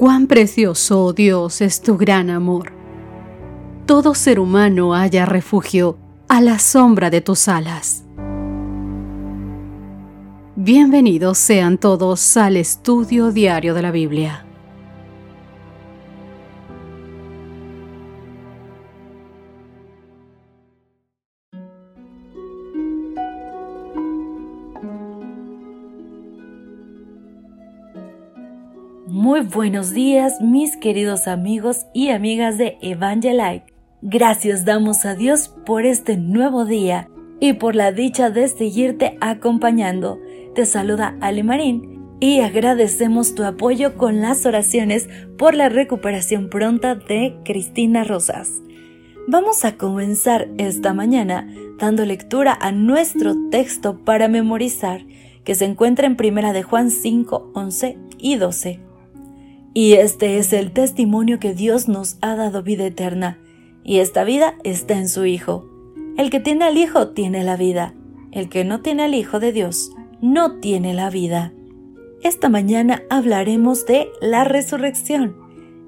Cuán precioso, oh Dios, es tu gran amor. Todo ser humano haya refugio a la sombra de tus alas. Bienvenidos sean todos al estudio diario de la Biblia. Muy buenos días mis queridos amigos y amigas de Evangelike. Gracias damos a Dios por este nuevo día y por la dicha de seguirte acompañando. Te saluda Ali Marín y agradecemos tu apoyo con las oraciones por la recuperación pronta de Cristina Rosas. Vamos a comenzar esta mañana dando lectura a nuestro texto para memorizar que se encuentra en Primera de Juan 5, 11 y 12. Y este es el testimonio que Dios nos ha dado vida eterna, y esta vida está en su Hijo. El que tiene al Hijo tiene la vida, el que no tiene al Hijo de Dios no tiene la vida. Esta mañana hablaremos de la resurrección,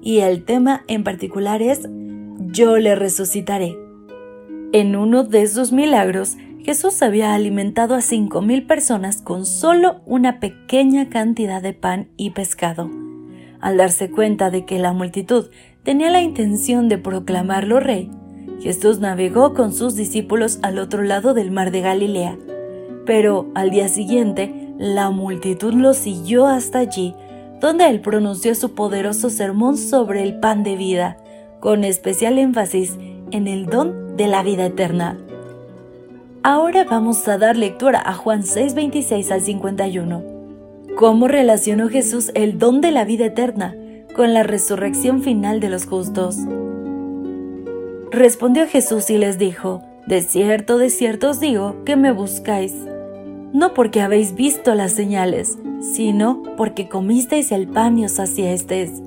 y el tema en particular es Yo le resucitaré. En uno de esos milagros, Jesús había alimentado a cinco mil personas con solo una pequeña cantidad de pan y pescado. Al darse cuenta de que la multitud tenía la intención de proclamarlo rey, Jesús navegó con sus discípulos al otro lado del mar de Galilea. Pero al día siguiente, la multitud lo siguió hasta allí, donde él pronunció su poderoso sermón sobre el pan de vida, con especial énfasis en el don de la vida eterna. Ahora vamos a dar lectura a Juan 6:26 al 51. ¿Cómo relacionó Jesús el don de la vida eterna con la resurrección final de los justos? Respondió Jesús y les dijo, De cierto, de cierto os digo que me buscáis, no porque habéis visto las señales, sino porque comisteis el pan y os saciasteis.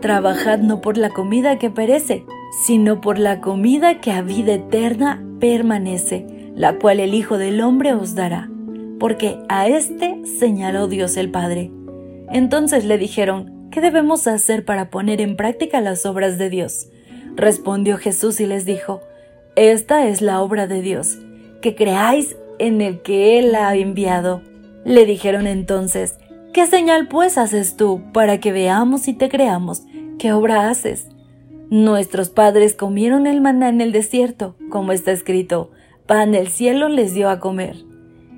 Trabajad no por la comida que perece, sino por la comida que a vida eterna permanece, la cual el Hijo del Hombre os dará porque a éste señaló Dios el Padre. Entonces le dijeron, ¿qué debemos hacer para poner en práctica las obras de Dios? Respondió Jesús y les dijo, Esta es la obra de Dios, que creáis en el que Él ha enviado. Le dijeron entonces, ¿qué señal pues haces tú para que veamos y te creamos? ¿Qué obra haces? Nuestros padres comieron el maná en el desierto, como está escrito, pan del cielo les dio a comer.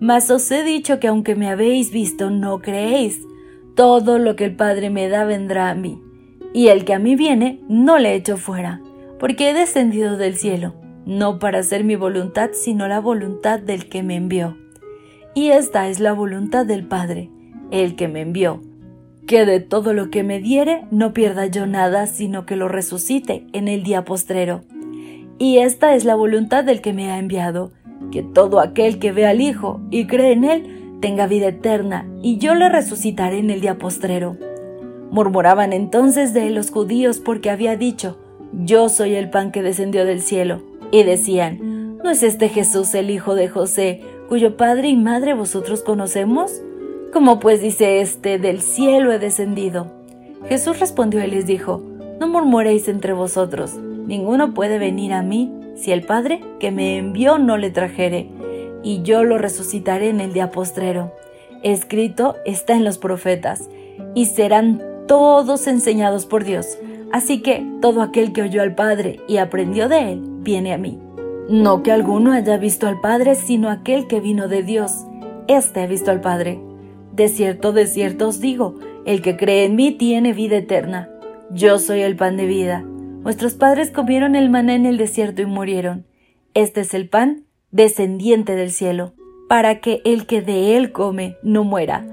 Mas os he dicho que aunque me habéis visto, no creéis. Todo lo que el Padre me da vendrá a mí. Y el que a mí viene, no le echo fuera, porque he descendido del cielo, no para hacer mi voluntad, sino la voluntad del que me envió. Y esta es la voluntad del Padre, el que me envió, que de todo lo que me diere no pierda yo nada, sino que lo resucite en el día postrero. Y esta es la voluntad del que me ha enviado, que todo aquel que ve al Hijo y cree en Él tenga vida eterna, y yo le resucitaré en el día postrero. Murmuraban entonces de los judíos porque había dicho, Yo soy el pan que descendió del cielo, y decían, ¿no es este Jesús el hijo de José, cuyo padre y madre vosotros conocemos? ¿Cómo pues dice este, del cielo he descendido? Jesús respondió y les dijo, No murmuréis entre vosotros, ninguno puede venir a mí si el Padre que me envió no le trajere, y yo lo resucitaré en el día postrero. Escrito está en los profetas, y serán todos enseñados por Dios. Así que todo aquel que oyó al Padre y aprendió de él, viene a mí. No que alguno haya visto al Padre, sino aquel que vino de Dios. Este ha visto al Padre. De cierto, de cierto os digo, el que cree en mí tiene vida eterna. Yo soy el pan de vida. Vuestros padres comieron el maná en el desierto y murieron. Este es el pan descendiente del cielo, para que el que de él come no muera.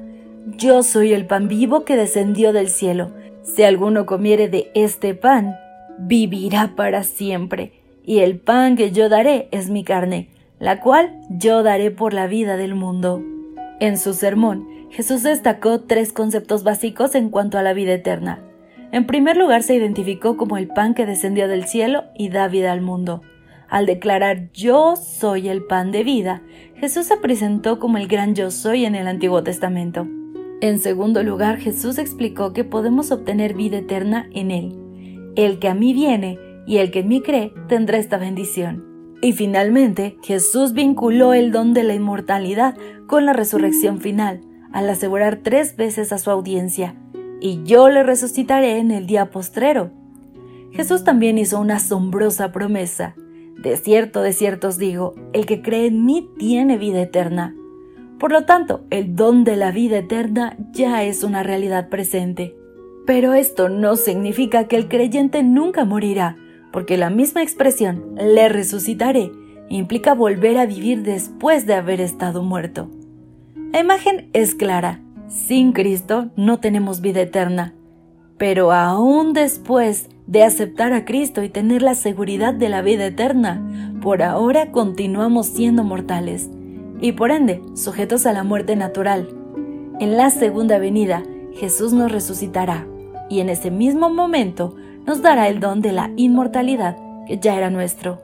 Yo soy el pan vivo que descendió del cielo. Si alguno comiere de este pan, vivirá para siempre, y el pan que yo daré es mi carne, la cual yo daré por la vida del mundo. En su sermón, Jesús destacó tres conceptos básicos en cuanto a la vida eterna. En primer lugar, se identificó como el pan que descendió del cielo y da vida al mundo. Al declarar yo soy el pan de vida, Jesús se presentó como el gran yo soy en el Antiguo Testamento. En segundo lugar, Jesús explicó que podemos obtener vida eterna en Él. El que a mí viene y el que en mí cree tendrá esta bendición. Y finalmente, Jesús vinculó el don de la inmortalidad con la resurrección final, al asegurar tres veces a su audiencia, y yo le resucitaré en el día postrero. Jesús también hizo una asombrosa promesa. De cierto, de cierto os digo, el que cree en mí tiene vida eterna. Por lo tanto, el don de la vida eterna ya es una realidad presente. Pero esto no significa que el creyente nunca morirá, porque la misma expresión, le resucitaré, implica volver a vivir después de haber estado muerto. La imagen es clara. Sin Cristo no tenemos vida eterna. Pero aún después de aceptar a Cristo y tener la seguridad de la vida eterna, por ahora continuamos siendo mortales y por ende sujetos a la muerte natural. En la segunda venida, Jesús nos resucitará y en ese mismo momento nos dará el don de la inmortalidad que ya era nuestro.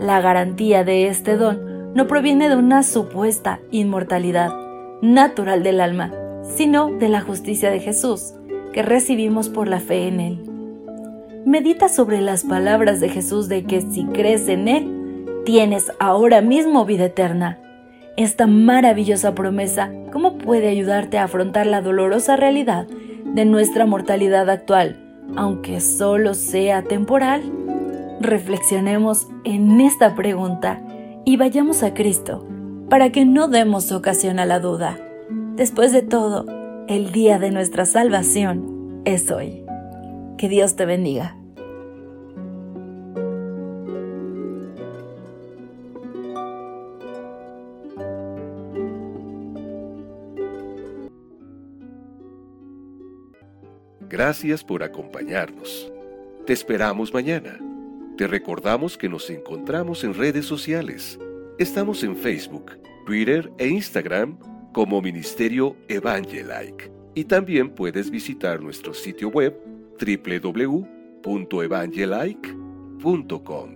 La garantía de este don no proviene de una supuesta inmortalidad natural del alma, sino de la justicia de Jesús, que recibimos por la fe en Él. Medita sobre las palabras de Jesús de que si crees en Él, tienes ahora mismo vida eterna. Esta maravillosa promesa, ¿cómo puede ayudarte a afrontar la dolorosa realidad de nuestra mortalidad actual, aunque solo sea temporal? Reflexionemos en esta pregunta y vayamos a Cristo para que no demos ocasión a la duda. Después de todo, el día de nuestra salvación es hoy. Que Dios te bendiga. Gracias por acompañarnos. Te esperamos mañana. Te recordamos que nos encontramos en redes sociales. Estamos en Facebook, Twitter e Instagram como Ministerio Evangelike. Y también puedes visitar nuestro sitio web www.evangelike.com.